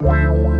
Wow.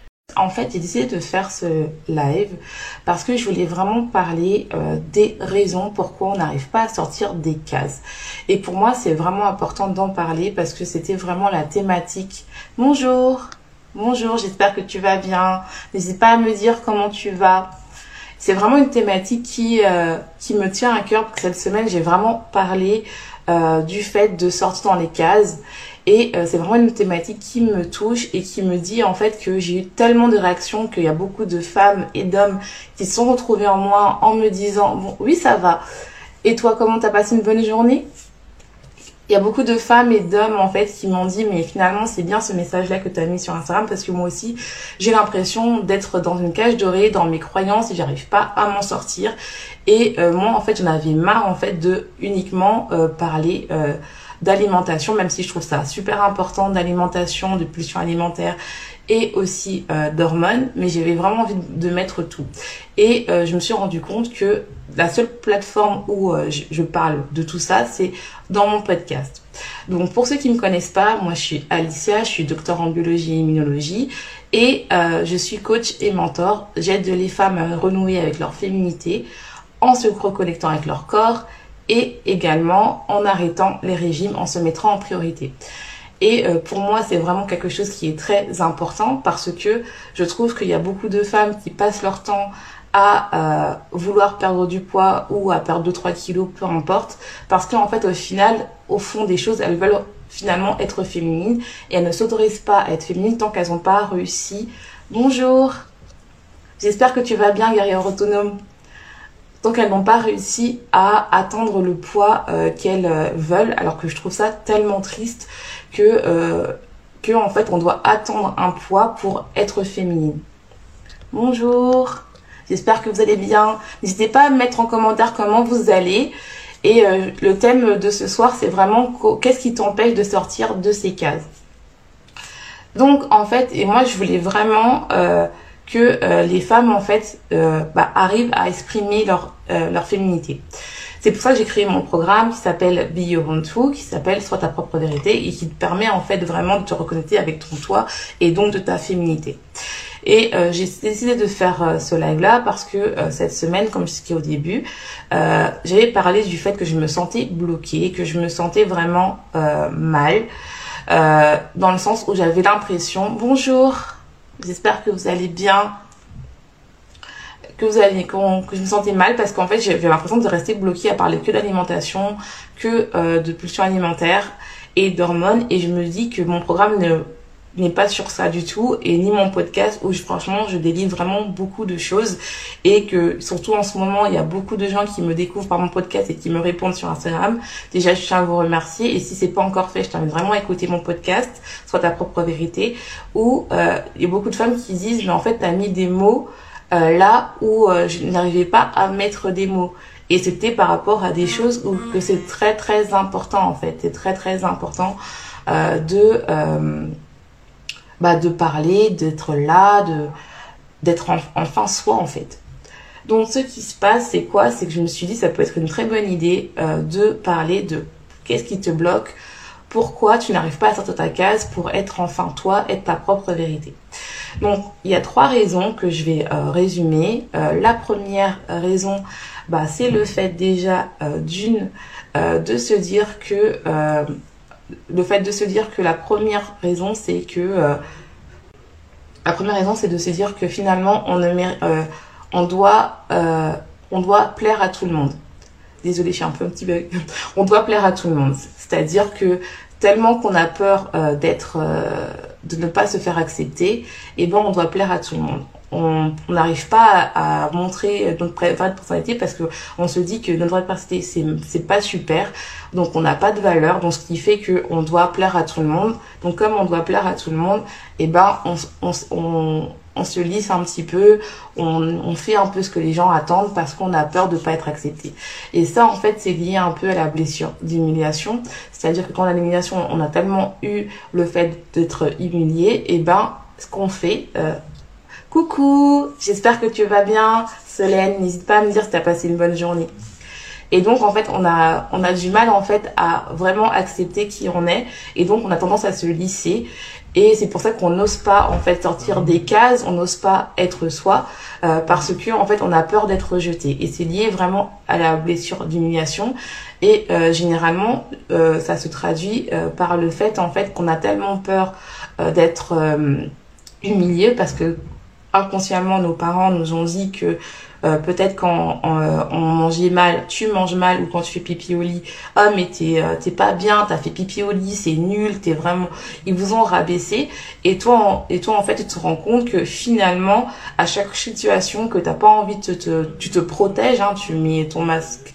En fait, j'ai décidé de faire ce live parce que je voulais vraiment parler euh, des raisons pourquoi on n'arrive pas à sortir des cases. Et pour moi, c'est vraiment important d'en parler parce que c'était vraiment la thématique. Bonjour, bonjour, j'espère que tu vas bien. N'hésite pas à me dire comment tu vas. C'est vraiment une thématique qui euh, me tient à cœur parce que cette semaine, j'ai vraiment parlé euh, du fait de sortir dans les cases et euh, c'est vraiment une thématique qui me touche et qui me dit en fait que j'ai eu tellement de réactions qu'il y a beaucoup de femmes et d'hommes qui se sont retrouvés en moi en me disant bon oui ça va. Et toi comment t'as passé une bonne journée? Il y a beaucoup de femmes et d'hommes en fait qui m'ont dit mais finalement c'est bien ce message là que tu as mis sur Instagram parce que moi aussi j'ai l'impression d'être dans une cage dorée dans mes croyances et j'arrive pas à m'en sortir et euh, moi en fait j'en avais marre en fait de uniquement euh, parler d'alimentation, même si je trouve ça super important, d'alimentation, de pulsion alimentaire et aussi euh, d'hormones, mais j'avais vraiment envie de mettre tout. Et euh, je me suis rendu compte que la seule plateforme où euh, je, parle de tout ça, c'est dans mon podcast. Donc pour ceux qui ne me connaissent pas, moi je suis Alicia, je suis docteur en biologie et immunologie et je suis coach et mentor. J'aide les femmes à renouer avec leur féminité en se reconnectant avec leur corps et également en arrêtant les régimes, en se mettant en priorité. Et euh, pour moi, c'est vraiment quelque chose qui est très important parce que je trouve qu'il y a beaucoup de femmes qui passent leur temps à euh, vouloir perdre du poids ou à perdre 2-3 kilos, peu importe, parce qu'en fait, au final, au fond des choses, elles veulent finalement être féminines et elles ne s'autorisent pas à être féminines tant qu'elles n'ont pas réussi. Bonjour, j'espère que tu vas bien, guerrière autonome. Donc elles n'ont pas réussi à atteindre le poids euh, qu'elles euh, veulent, alors que je trouve ça tellement triste que, euh, que en fait on doit attendre un poids pour être féminine. Bonjour, j'espère que vous allez bien. N'hésitez pas à me mettre en commentaire comment vous allez. Et le thème de ce soir, c'est vraiment qu'est-ce qui t'empêche de sortir de ces cases? Donc en fait, et moi je voulais vraiment que euh, les femmes en fait euh, bah, arrivent à exprimer leur euh, leur féminité. C'est pour ça que j'ai créé mon programme qui s'appelle Be Your Own qui s'appelle Sois ta propre vérité et qui te permet en fait vraiment de te reconnecter avec ton toi et donc de ta féminité. Et j'ai décidé de faire ce live-là parce que cette semaine, comme je disais au début, j'avais parlé du fait que je me sentais bloquée, que je me sentais vraiment mal, dans le sens où j'avais l'impression, bonjour, J'espère que vous allez bien. Que vous allez, que je me sentais mal parce qu'en fait j'avais l'impression de rester bloquée à parler que d'alimentation, que euh, de pulsions alimentaires et d'hormones. Et je me dis que mon programme ne n'est pas sur ça du tout et ni mon podcast où je, franchement je délivre vraiment beaucoup de choses et que surtout en ce moment il y a beaucoup de gens qui me découvrent par mon podcast et qui me répondent sur Instagram. Déjà je tiens à vous remercier et si c'est pas encore fait je t'invite vraiment à écouter mon podcast soit ta propre vérité où euh, il y a beaucoup de femmes qui disent mais en fait t'as mis des mots euh, là où euh, je n'arrivais pas à mettre des mots. Et c'était par rapport à des choses où que c'est très très important en fait. C'est très très important de bah, de parler, d'être là, de d'être enfin soi en fait. Donc ce qui se passe, c'est quoi? C'est que je me suis dit, ça peut être une très bonne idée euh, de parler de qu'est-ce qui te bloque, pourquoi tu n'arrives pas à sortir ta case pour être enfin toi, être ta propre vérité. Donc il y a trois raisons que je vais euh, résumer. Euh, la première raison, bah, c'est le fait déjà d'une de se dire que le fait de se dire que la première raison, c'est que euh, la première raison, c'est de se dire que finalement, on, ne euh, on, doit, euh, on doit plaire à tout le monde. Désolée, je suis un peu un petit bug. on doit plaire à tout le monde. C'est-à-dire que tellement qu'on a peur d'être, de ne pas se faire accepter, eh ben on doit plaire à tout le monde on n'arrive pas à, montrer notre vraie personnalité parce que on se dit que notre vraie personnalité c'est c'est pas super donc on n'a pas de valeur donc ce qui fait que on doit plaire à tout le monde donc comme on doit plaire à tout le monde et eh ben on, on, on, on se lisse un petit peu, on, on, fait un peu ce que les gens attendent parce qu'on a peur de pas être accepté. Et ça, en fait, c'est lié un peu à la blessure d'humiliation. C'est-à-dire que quand on a l'humiliation, on a tellement eu le fait d'être humilié, et eh ben, ce qu'on fait, euh, Coucou, j'espère que tu vas bien. Solène, n'hésite pas à me dire si tu as passé une bonne journée. Et donc en fait, on a on a du mal en fait à vraiment accepter qui on est. Et donc on a tendance à se lisser. Et c'est pour ça qu'on n'ose pas en fait sortir des cases, on n'ose pas être soi euh, parce que en fait on a peur d'être rejeté. Et c'est lié vraiment à la blessure d'humiliation. Et euh, généralement euh, ça se traduit par le fait en fait qu'on a tellement peur d'être humilié parce que inconsciemment nos parents nous ont dit que euh, peut-être quand euh, on mangeait mal, tu manges mal ou quand tu fais pipi au lit, ah mais t'es euh, pas bien, t'as fait pipi au lit, c'est nul, t'es vraiment, ils vous ont rabaissé. Et toi et toi en fait tu te rends compte que finalement à chaque situation que t'as pas envie de te, tu te protèges, hein, tu mets ton masque.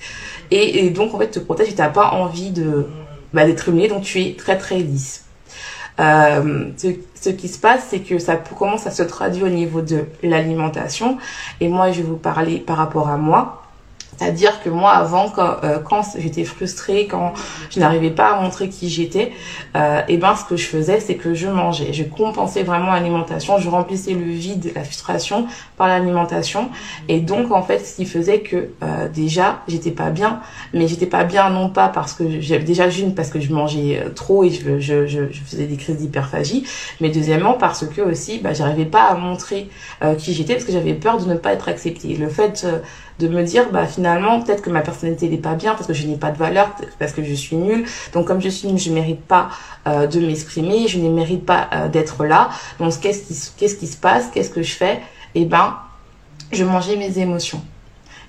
Et, et donc en fait tu te protèges et t'as pas envie de bah, d'être humilié. Donc tu es très très lisse. Euh, ce, ce, qui se passe, c'est que ça commence à se traduire au niveau de l'alimentation. Et moi, je vais vous parler par rapport à moi. C'est-à-dire que moi, avant, quand, euh, quand j'étais frustrée, quand je n'arrivais pas à montrer qui j'étais, euh, et ben, ce que je faisais, c'est que je mangeais. Je compensais vraiment l'alimentation. Je remplissais le vide, la frustration par l'alimentation. Et donc, en fait, ce qui faisait que euh, déjà, j'étais pas bien. Mais j'étais pas bien non pas parce que j'avais déjà une parce que je mangeais euh, trop et je, je, je, je faisais des crises d'hyperphagie. Mais deuxièmement, parce que aussi, bah, j'arrivais pas à montrer euh, qui j'étais parce que j'avais peur de ne pas être acceptée. Le fait euh, de me dire bah finalement peut-être que ma personnalité n'est pas bien parce que je n'ai pas de valeur parce que je suis nulle. Donc comme je suis nulle je mérite pas euh, de m'exprimer. Je ne mérite pas euh, d'être là. Donc qu'est-ce qui qu'est-ce qui se passe? Qu'est-ce que je fais? Eh ben je mangeais mes émotions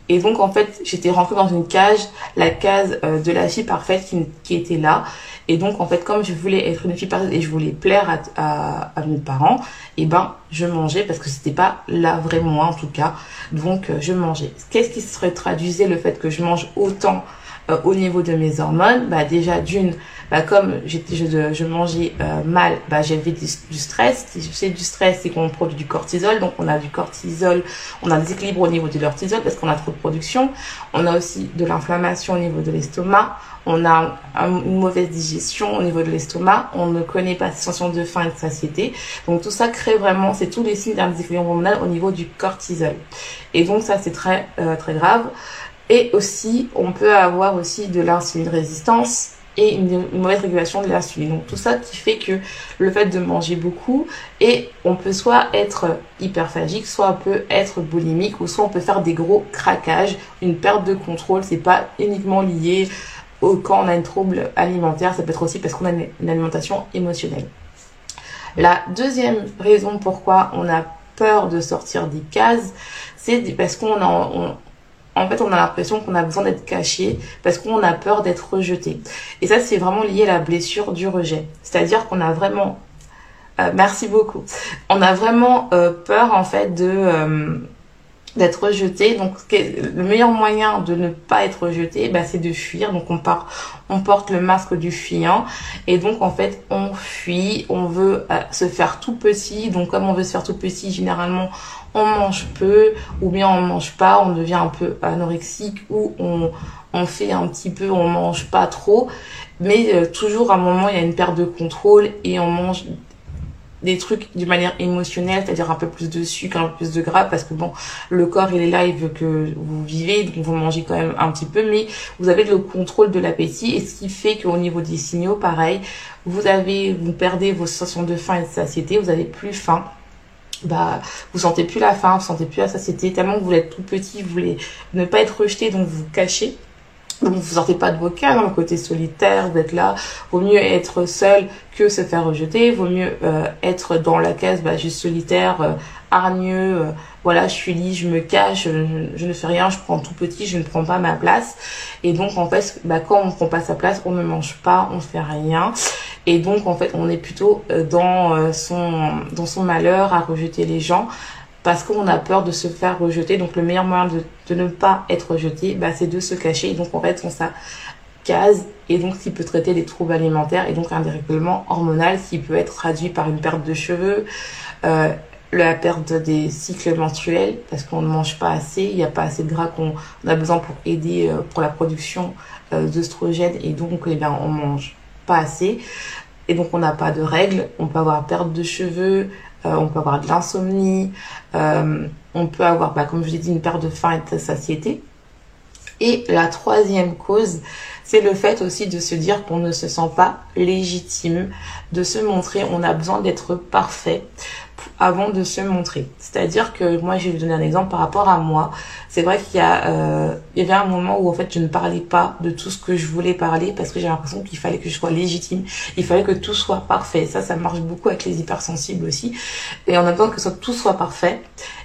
et donc en fait j'étais rentrée dans une cage la case euh, de la fille parfaite qui, était là et donc, en fait, comme je voulais être une fille parfaite et je voulais plaire à, à, mes parents, eh ben, je mangeais parce que c'était pas la vraie moi, en tout cas. Donc, euh, je mangeais. Qu'est-ce qui serait traduisait le fait que je mange autant euh, au niveau de mes hormones Bah, déjà, d'une, bah, comme je, je mangeais euh, mal, bah, j'avais du, du, stress. Si c'est du stress, c'est qu'on produit du cortisol. Donc, on a du cortisol, on a un déséquilibre au niveau de cortisol parce qu'on a trop de production. On a aussi de l'inflammation au niveau de l'estomac on a une mauvaise digestion au niveau de l'estomac, on ne connaît pas cette sensation de faim et de satiété. Donc tout ça crée vraiment, c'est tous les signes d'un déséquilibre hormonal au niveau du cortisol. Et donc ça c'est très euh, très grave. Et aussi, on peut avoir aussi de l'insuline résistance et une, mauvaise régulation de l'insuline. Donc tout ça qui fait que le fait de manger beaucoup et on peut soit être hyperphagique, soit on peut être boulimique ou soit on peut faire des gros craquages, une perte de contrôle. C'est pas uniquement lié quand on a un trouble alimentaire, ça peut être aussi parce qu'on a une, alimentation émotionnelle. La deuxième raison pourquoi on a peur de sortir des cases, c'est parce qu'on a, en fait, on a l'impression qu'on a besoin d'être caché parce qu'on a peur d'être rejeté. Et ça, c'est vraiment lié à la blessure du rejet. C'est-à-dire qu'on a vraiment, euh, merci beaucoup, on a vraiment euh, peur en fait euh, d'être rejeté. Donc le meilleur moyen de ne pas être rejeté, bah, c'est de fuir. Donc on porte le masque du fuyant et donc en fait on fuit, on veut se faire tout petit. Donc comme on veut se faire tout petit, généralement on mange peu ou bien on mange pas, on devient un peu anorexique ou on fait un petit peu, on mange pas trop, mais euh, toujours à un moment il y a une perte de contrôle et on mange des trucs d'une manière émotionnelle, c'est-à-dire un peu plus de sucre, un peu plus de gras, parce que bon, le corps il est là, il veut que vous vivez, donc vous mangez quand même un petit peu, mais vous avez le contrôle de l'appétit, et ce qui fait qu'au niveau des signaux, pareil, vous avez, vous perdez vos sensations de faim et de satiété, vous avez plus faim, bah vous sentez plus la faim, vous sentez plus la satiété, tellement que vous êtes tout petit, vous voulez ne pas être rejeté, donc vous, vous cachez. Vous sortez pas de vos cases, le côté solitaire, vous êtes là. Vaut mieux être seul que se faire rejeter. Vaut mieux euh, être dans la case bah, juste solitaire, euh, hargneux. Euh, voilà, je suis lit, je me cache, je, ne fais rien, je prends tout petit, je ne prends pas ma place. Et donc en fait, bah, quand on prend pas sa place, on ne mange pas, on fait rien. Et donc en fait, on est plutôt dans son dans son malheur à rejeter les gens parce qu'on a peur de se faire rejeter. Donc le meilleur moyen de, ne pas être rejeté, bah, c'est de se cacher. Et donc en fait, on sa case et donc qui peut traiter des troubles alimentaires et donc un dérèglement hormonal qui peut être traduit par une perte de cheveux, euh, la perte des cycles menstruels parce qu'on ne mange pas assez, il n'y a pas assez de gras qu'on a besoin pour aider euh, pour la production euh, et donc eh bien, on mange pas assez et donc on n'a pas de règles, on peut avoir perte de cheveux, on peut avoir de l'insomnie, euh, on peut avoir, bah, comme je l'ai dit, une perte de faim et de satiété. Et la troisième cause, c'est le fait aussi de se dire qu'on ne se sent pas légitime, de se montrer, on a besoin d'être parfait avant de se montrer. C'est-à-dire que moi, je vais vous donner un exemple par rapport à moi. C'est vrai qu'il y a, euh, il y avait un moment où en fait, je ne parlais pas de tout ce que je voulais parler parce que j'ai l'impression qu'il fallait que je sois légitime. Il fallait que tout soit parfait. Ça, ça marche beaucoup avec les hypersensibles aussi. Et on a besoin que tout soit parfait.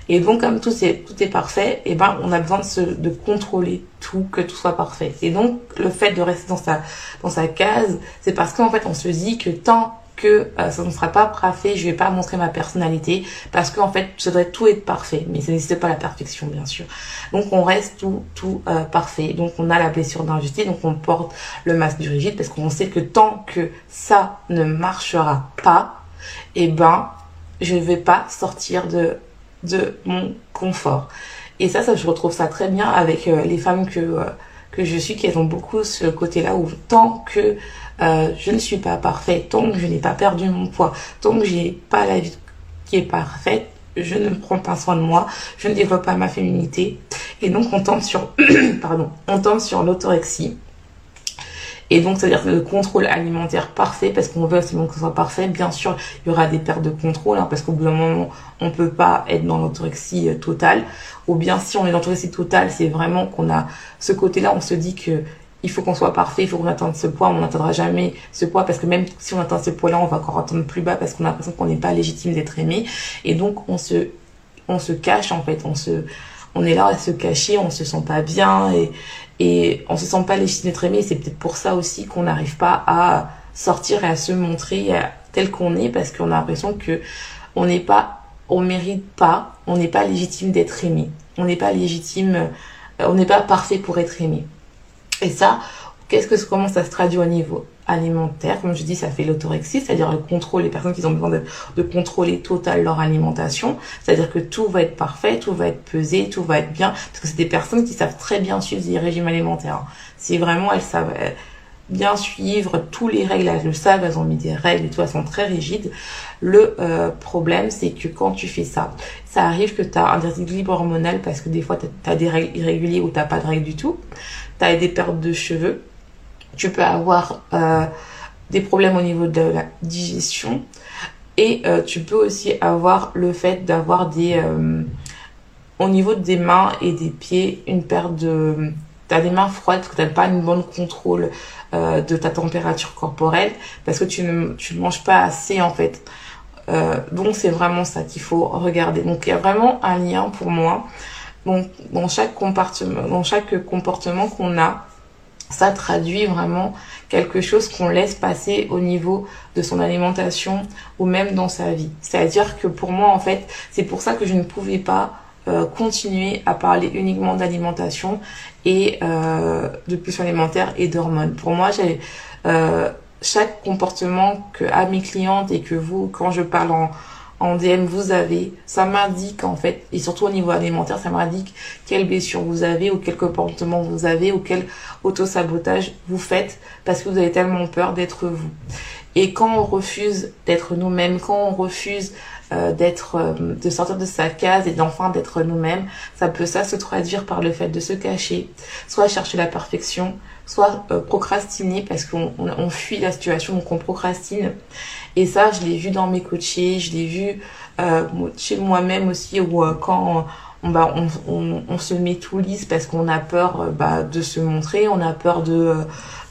Et donc, comme tout est, tout est parfait, eh ben, on a besoin de, se, de contrôler tout, que tout soit parfait. Et donc, le fait de rester dans sa, dans sa case, c'est parce qu'en fait, on se dit que tant que euh, ça ne sera pas parfait, je vais pas montrer ma personnalité parce qu'en fait, ça doit tout être parfait, mais ça n'existe pas la perfection bien sûr. Donc on reste tout tout euh, parfait. Donc on a la blessure d'injustice, donc on porte le masque du rigide parce qu'on sait que tant que ça ne marchera pas, eh ben je vais pas sortir de de mon confort. Et ça, ça je retrouve ça très bien avec euh, les femmes que que je suis, qui ont beaucoup ce côté-là où tant que euh, je ne suis pas parfaite, tant que je n'ai pas perdu mon poids, tant que j'ai pas la vie qui est parfaite, je ne prends pas soin de moi, je ne développe pas ma féminité. Et donc on tombe sur, pardon, sur l'autorexie. Et donc, c'est-à-dire le contrôle alimentaire parfait, parce qu'on veut absolument que ce soit parfait. Bien sûr, il y aura des pertes de contrôle, hein, parce qu'au bout d'un moment, on ne peut pas être dans l'autorexie euh, totale. Ou bien, si on est dans l'autorexie totale, c'est vraiment qu'on a ce côté-là, on se dit que il faut qu'on soit parfait, il faut qu'on atteigne ce poids, on n'atteindra jamais ce poids parce que même si on atteint ce poids-là, on va encore attendre plus bas parce qu'on a l'impression qu'on n'est pas légitime d'être aimé. Et donc, on se, on se cache, en fait, on se, on est là à se cacher, on se sent pas bien et on se sent pas légitime d'être aimé. C'est peut-être pour ça aussi qu'on n'arrive pas à sortir et à se montrer tel qu'on est parce qu'on a l'impression que on n'est pas, on mérite pas, on n'est pas légitime d'être aimé. On n'est pas légitime, euh, on n'est pas parfait pour être aimé. Et ça, qu'est-ce que comment ça se traduit au niveau? Alimentaire Comme je dis, ça fait l'autorexie, c'est-à-dire le contrôle, les personnes qui ont besoin de, contrôler total leur alimentation, c'est-à-dire que tout va être parfait, tout va être pesé, tout va être bien, parce que c'est des personnes qui savent très bien suivre des régimes alimentaires. C'est vraiment, elles savent bien suivre tous les règles, elles le savent, elles ont mis des règles et tout, elles sont très rigides. Le euh, problème, c'est que quand tu fais ça, ça arrive que tu as un déséquilibre hormonal parce que des fois, tu as, des règles irrégulières ou tu pas de règles du tout. Tu as des pertes de cheveux. Tu peux avoir euh, des problèmes au niveau de la digestion. Et euh, tu peux aussi avoir le fait d'avoir des... au niveau des mains et des pieds, une perte de... Tu as des mains froides que tu n'as pas une bonne contrôle euh, de ta température corporelle parce que tu ne, tu manges pas assez en fait. Euh, donc c'est vraiment ça qu'il faut regarder. Donc il y a vraiment un lien pour moi. Donc dans chaque comportement, dans chaque comportement qu'on a, ça traduit vraiment quelque chose qu'on laisse passer au niveau de son alimentation ou même dans sa vie. C'est-à-dire que pour moi en fait, c'est pour ça que je ne pouvais pas euh, continuer à parler uniquement d'alimentation et euh, de pulsions alimentaire et d'hormones. Pour moi, j'ai euh, chaque comportement que à mes clientes et que vous, quand je parle en, en DM, vous avez, ça m'indique en fait, et surtout au niveau alimentaire, ça m'indique quelle blessure vous avez ou quel comportement vous avez ou quel auto-sabotage vous faites parce que vous avez tellement peur d'être vous. Et quand on refuse d'être nous-mêmes, quand on refuse euh, d'être, euh, de sortir de sa case et d'enfin d'être nous-mêmes, ça peut ça se traduire par le fait de se cacher, soit chercher la perfection, soit euh, procrastiner parce qu'on on, fuit la situation, donc on procrastine. Et ça, je l'ai vu dans mes coachés, je l'ai vu chez moi-même aussi, où quand on, bah, on, on, se met tout lisse parce qu'on a peur bah, de se montrer, on a peur de,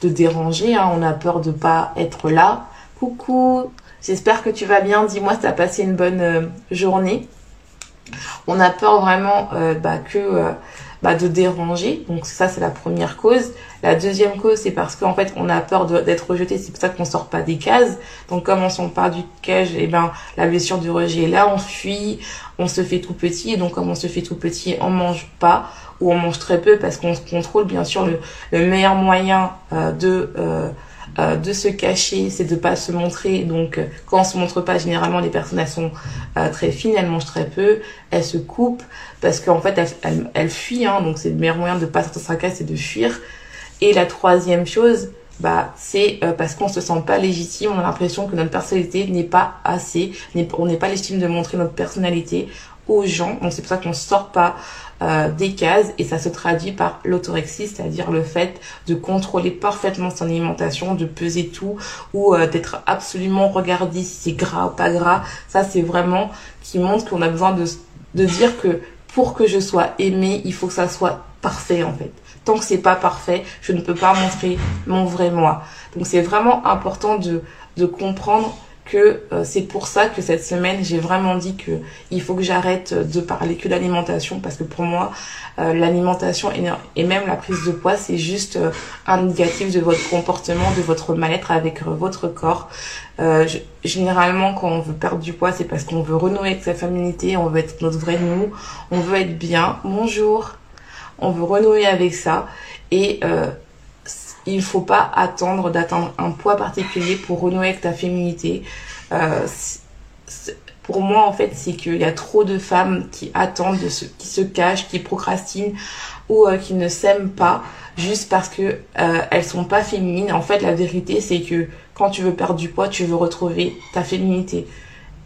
de déranger, hein, on a peur de pas être là. Coucou, j'espère que tu vas bien. Dis-moi si tu as passé une bonne journée. On a peur vraiment bah, que bah, de déranger. Donc ça, c'est la première cause. La deuxième cause, c'est parce qu'en fait, on a peur d'être rejeté. C'est pour ça qu'on sort pas des cases. Donc comme on sort pas du cage, et eh ben la blessure du rejet est là. On fuit, on se fait tout petit. Et donc comme on se fait tout petit, on mange pas ou on mange très peu parce qu'on se contrôle. Bien sûr, le, le meilleur moyen euh, de euh, euh, de se cacher, c'est de pas se montrer. Donc, euh, quand on se montre pas, généralement, les personnes, elles sont euh, très fines, elles mangent très peu, elles se coupent parce qu'en fait, elles, elles, fuient. Hein, donc, c'est le meilleur moyen de pas sortir sa c'est de fuir. Et la troisième chose, bah, c'est parce qu'on se sent pas légitime, on a l'impression que notre personnalité n'est pas assez, on n'est pas légitime de montrer notre personnalité aux gens. Donc, c'est pour ça qu'on sort pas euh, des cases et ça se traduit par l'autorexie, c'est-à-dire le fait de contrôler parfaitement son alimentation, de peser tout ou euh, d'être absolument regardé si c'est gras ou pas gras. Ça, c'est vraiment qui montre qu'on a besoin de, de dire que pour que je sois aimée, il faut que ça soit parfait en fait. Tant que c'est pas parfait, je ne peux pas montrer mon vrai moi. Donc c'est vraiment important de, de comprendre que euh, c'est pour ça que cette semaine j'ai vraiment dit que il faut que j'arrête de parler que d'alimentation parce que pour moi euh, l'alimentation et, même la prise de poids c'est juste euh, un négatif de votre comportement de votre mal-être avec votre corps. Généralement quand on veut perdre du poids c'est parce qu'on veut renouer avec sa féminité on veut être notre vrai nous on veut être bien. Bonjour. On veut renouer avec ça. Et il faut pas attendre d'atteindre un poids particulier pour renouer avec ta féminité. Euh, pour moi, en fait, c'est qu'il y a trop de femmes qui attendent, qui se cachent, qui procrastinent ou euh, qui ne s'aiment pas juste parce que euh, elles sont pas féminines. En fait, la vérité, c'est que quand tu veux perdre du poids, tu veux retrouver ta féminité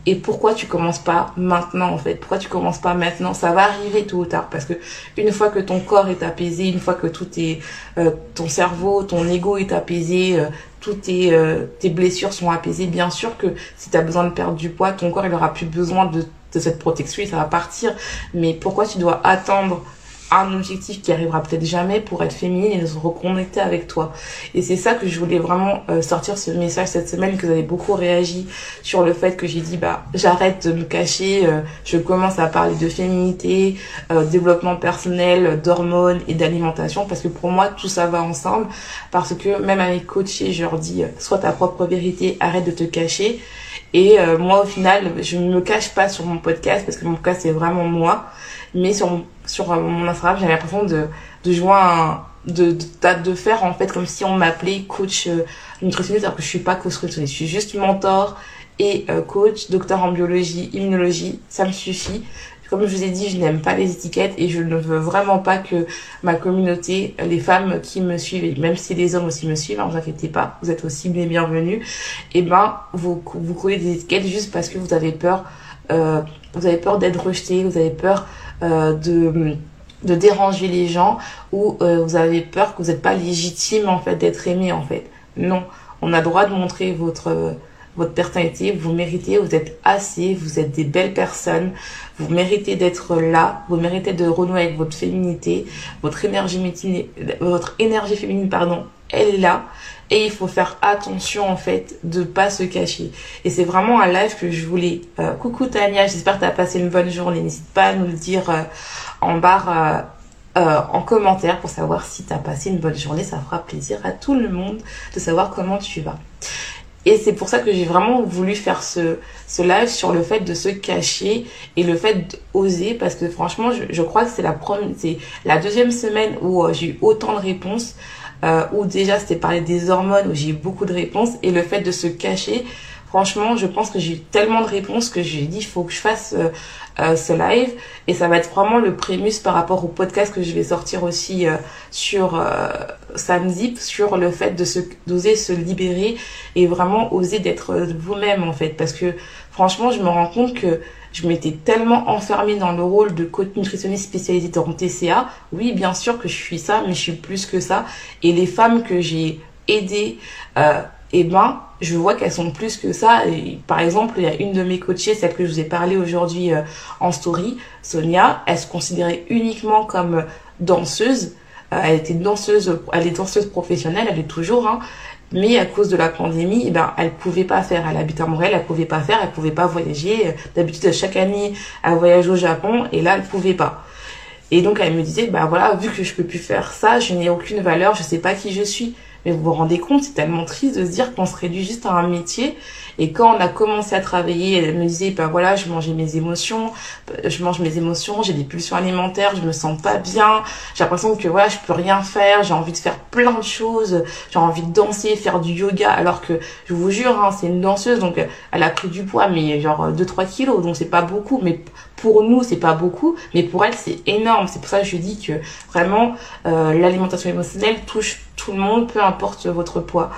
et pourquoi tu commences pas maintenant en fait? Pourquoi tu commences pas maintenant? Ça va arriver tôt ou tard parce que une fois que ton corps est apaisé une fois que tout est euh, ton cerveau ton ego est apaisé euh, toutes tes, euh, tes blessures sont apaisées bien sûr que si tu as besoin de perdre du poids ton corps il aura plus besoin de, de cette protection et ça va partir. Mais pourquoi tu dois attendre un objectif qui arrivera peut-être jamais pour être féminine et se reconnecter avec toi. Et c'est ça que je voulais vraiment euh, sortir ce message cette semaine, que vous avez beaucoup réagi sur le fait que j'ai dit bah j'arrête de me cacher, euh, je commence à parler de féminité, euh, développement personnel, d'hormones et d'alimentation parce que pour moi tout ça va ensemble parce que même avec coachés je leur dis sois ta propre vérité, arrête de te cacher. Et moi au final je ne me cache pas sur mon podcast parce que mon podcast c'est vraiment moi mais sur sur euh, mon Instagram j'avais l'impression de de jouer un de, de, de faire en fait comme si on m'appelait coach euh, nutritionniste alors que je suis pas coach nutritionniste. Je suis juste mentor et euh, coach docteur en biologie immunologie. Ça me suffit. Comme je vous ai dit, je n'aime pas les étiquettes et je ne veux vraiment pas que ma communauté, les femmes qui me suivent, et même si les hommes aussi me suivent, ne vous inquiétez pas, vous êtes aussi les bienvenus, et eh ben vous vous collez des étiquettes juste parce que vous avez peur, vous avez peur d'être rejeté, vous avez peur euh, de de déranger les gens ou euh, vous avez peur que vous n'êtes pas légitime en fait d'être aimé en fait. Non, on a droit de montrer votre votre personnalité, vous méritez, vous êtes assez, vous êtes des belles personnes, vous méritez d'être là, vous méritez de renouer avec votre féminité, votre énergie votre énergie féminine pardon, elle est là et il faut faire attention en fait de pas se cacher. Et c'est vraiment un live que je voulais. Euh, coucou Tania, j'espère que tu as passé une bonne journée. N'hésite pas à nous le dire euh, en barre euh, en commentaire pour savoir si tu as passé une bonne journée. Ça fera plaisir à tout le monde de savoir comment tu vas. Et c'est pour ça que j'ai vraiment voulu faire ce, ce live sur le fait de se cacher et le fait d'oser parce que franchement, je, crois que c'est la la deuxième semaine où j'ai eu autant de réponses, euh, où déjà c'était parler des hormones, où j'ai eu beaucoup de réponses. Et le fait de se cacher, franchement, je pense que j'ai eu tellement de réponses que j'ai dit, il faut que je fasse euh, euh, ce live. Et ça va être vraiment le prémus par rapport au podcast que je vais sortir aussi euh, sur euh, samedi sur le fait de se d'oser se libérer et vraiment oser d'être vous-même en fait. Parce que franchement je me rends compte que je m'étais tellement enfermée dans le rôle de coach nutritionniste spécialisée dans TCA. Oui, bien sûr que je suis ça, mais je suis plus que ça. Et les femmes que j'ai aidées et ben je vois qu'elles sont plus que ça. Par exemple, il y a une de mes coachées, celle que je vous ai parlé aujourd'hui euh, en story, Sonia, elle se considérait uniquement comme danseuse. Euh, elle était danseuse, elle est danseuse professionnelle, elle est toujours, hein, mais à cause de la pandémie, eh ben, elle pouvait pas faire. Elle habite à Montréal, elle pouvait pas faire, elle pouvait pas voyager. D'habitude, chaque année, elle voyage au Japon, et là, elle pouvait pas. Et donc, elle me disait, bah voilà, vu que je peux plus faire ça, je n'ai aucune valeur, je sais pas qui je suis. Mais vous vous rendez compte, c'est tellement triste de se dire qu'on se réduit juste à un métier. Et quand on a commencé à travailler, elle me disait, ben voilà, je mangeais mes émotions, je mange mes émotions, j'ai des pulsions alimentaires, je me sens pas bien, j'ai l'impression que voilà, je peux rien faire, j'ai envie de faire plein de choses, j'ai envie de danser, faire du yoga, alors que je vous jure, hein, c'est une danseuse, donc elle a pris du poids, mais genre 2-3 kilos, donc c'est pas beaucoup, mais pour nous c'est pas beaucoup, mais pour elle c'est énorme. C'est pour ça que je dis que vraiment euh, l'alimentation émotionnelle touche tout le monde, peu importe votre poids.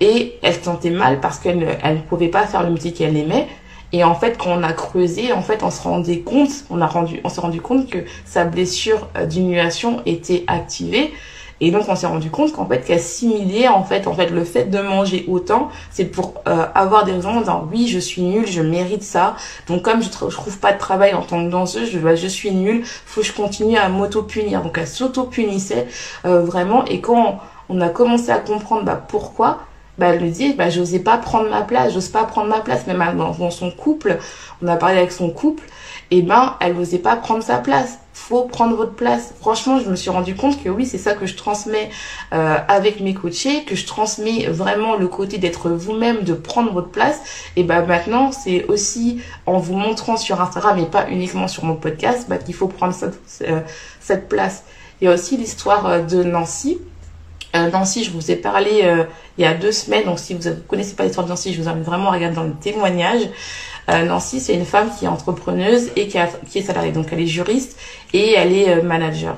Et elle se sentait mal parce qu'elle elle ne pouvait pas faire le métier qu'elle aimait. Et en fait, quand on a creusé, en fait, on se rendait compte, on a rendu, on s'est rendu compte que sa blessure euh, d'humiliation était activée et donc on s'est rendu compte qu'en fait qu'assimiler en fait en fait le fait de manger autant, c'est pour euh, avoir des raisons en oui je suis nulle, je mérite ça. Donc comme je, trouve pas de travail en tant que danseuse, je, bah, je suis nulle, faut que je continue à m'auto punir. Donc elle s'auto punissait euh, vraiment. Et quand on, a commencé à comprendre bah, pourquoi, bah, elle le dit, bah, j'osais pas prendre ma place, j'ose pas prendre ma place, même dans, son couple, on a parlé avec son couple, et ben, elle n'osait pas prendre sa place faut prendre votre place. Franchement, je me suis rendu compte que oui, c'est ça que je transmets euh, avec mes coachés, que je transmets vraiment le côté d'être vous-même, de prendre votre place. Et ben maintenant, c'est aussi en vous montrant sur Instagram et pas uniquement sur mon podcast, bah, qu'il faut prendre cette, euh, cette place. Il y a aussi l'histoire euh, de Nancy. Nancy, je vous ai parlé il y a deux semaines, donc si vous ne connaissez pas l'histoire de Nancy, je vous invite vraiment à regarder dans le témoignage. Euh, Nancy, c'est une femme qui est entrepreneuse et qui, est salariée. Donc, elle est juriste et elle est euh, manager.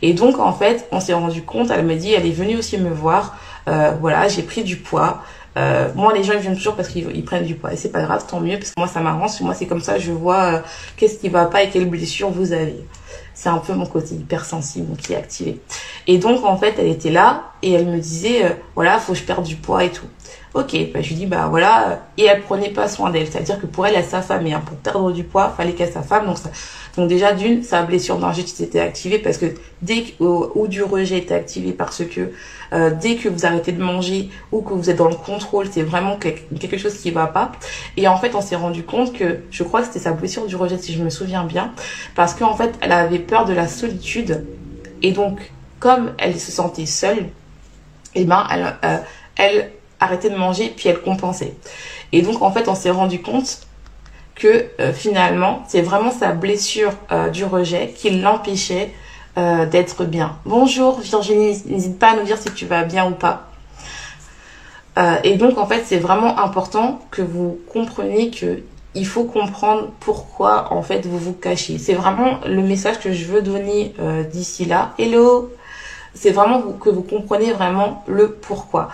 Et donc, en fait, on s'est rendu compte, elle m'a dit, elle est venue aussi me voir. Euh, voilà, j'ai pris du poids. Euh, moi, les gens ils viennent toujours parce qu'ils prennent du poids et c'est pas grave, tant mieux parce que moi ça m'arrange. Moi, c'est comme ça, je vois euh, qu'est-ce qui va pas et quelles blessures vous avez. C'est un peu mon côté hypersensible qui est activé. Et donc en fait, elle était là et elle me disait, euh, voilà, faut que je perde du poids et tout. Ok, bah, je lui dis bah voilà, et elle prenait pas soin d'elle, c'est-à-dire que pour elle, elle s'affamait. Hein. Pour perdre du poids, fallait qu'elle s'affame. Donc, ça... donc déjà d'une, sa blessure d'angite était activée parce que dès que ou, du rejet était activé parce que euh, dès que vous arrêtez de manger ou que vous êtes dans le contrôle, c'est vraiment quelque chose qui va pas. Et en fait, on s'est rendu compte que je crois que c'était sa blessure du rejet, si je me souviens bien, parce qu'en fait, elle avait peur de la solitude et donc comme elle se sentait seule, et eh ben elle, euh, elle arrêter de manger, puis elle compensait. Et donc, en fait, on s'est rendu compte que euh, finalement, c'est vraiment sa blessure euh, du rejet qui l'empêchait d'être bien. Bonjour Virginie, n'hésite pas à nous dire si tu vas bien ou pas. et donc, en fait, c'est vraiment important que vous compreniez que il faut comprendre pourquoi, en fait, vous vous cachez. C'est vraiment le message que je veux donner d'ici là. Hello c'est vraiment que vous comprenez vraiment le pourquoi.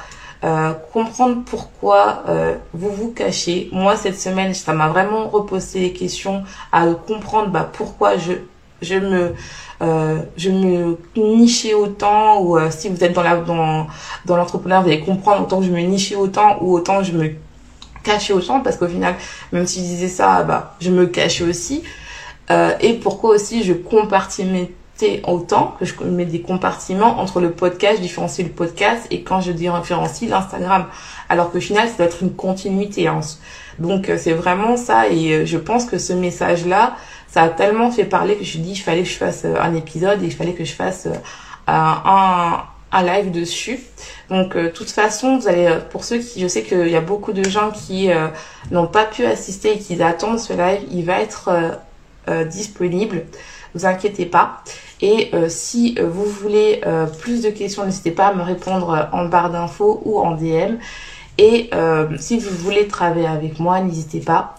Euh, comprendre pourquoi euh, vous vous cachez. Moi, cette semaine, ça m'a vraiment reposé les questions à comprendre bah, pourquoi je, je me euh, je me nichais autant ou euh, si vous êtes dans la dans dans l'entrepreneuriat vous allez comprendre autant que je me nichais autant ou autant je me cachais autant parce qu'au final même si je disais ça bah je me cachais aussi et pourquoi aussi je compartimentais autant que je mets des compartiments entre le podcast, je différencie le podcast et quand je différencie l'Instagram. Alors que final, ça doit être une continuité. Hein. Donc euh, c'est vraiment ça et euh, je pense que ce message-là, ça a tellement fait parler que je dis il fallait que je fasse euh, un épisode et il fallait que je fasse un, un live dessus. Donc, de toute façon, vous allez, pour ceux qui, je sais qu'il y a beaucoup de gens qui n'ont pas pu assister et qui attendent ce live, il va être disponible. Vous inquiétez pas. Et euh, si euh, vous voulez euh, plus de questions, n'hésitez pas à me répondre en barre d'infos ou en DM. Et si vous voulez travailler avec moi, n'hésitez pas.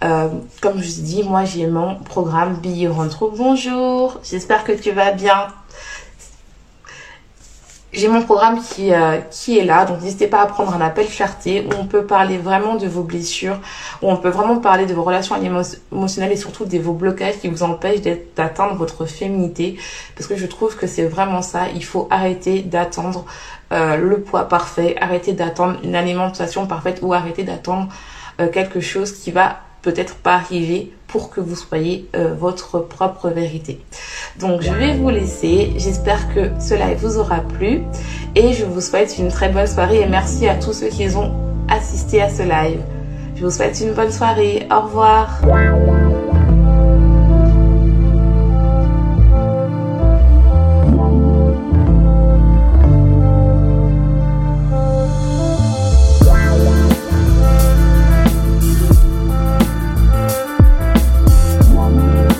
comme je vous dit, moi j'ai mon programme Billet Rentre. Bonjour, j'espère que tu vas bien. J'ai mon programme qui, euh, qui est là, donc n'hésitez pas à prendre un appel clarté où on peut parler vraiment de vos blessures, où on peut vraiment parler de vos relations émotionnelles et surtout de vos blocages qui vous empêchent d'atteindre votre féminité. Parce que je trouve que c'est vraiment ça, il faut arrêter d'attendre euh, le poids parfait, arrêter d'attendre une alimentation parfaite ou arrêter d'attendre euh, quelque chose qui va peut-être pas arriver pour que vous soyez euh, votre propre vérité. Donc je vais vous laisser. J'espère que ce live vous aura plu et je vous souhaite une très bonne soirée et merci à tous ceux qui ont assisté à ce live. Je vous souhaite une bonne soirée. Au revoir.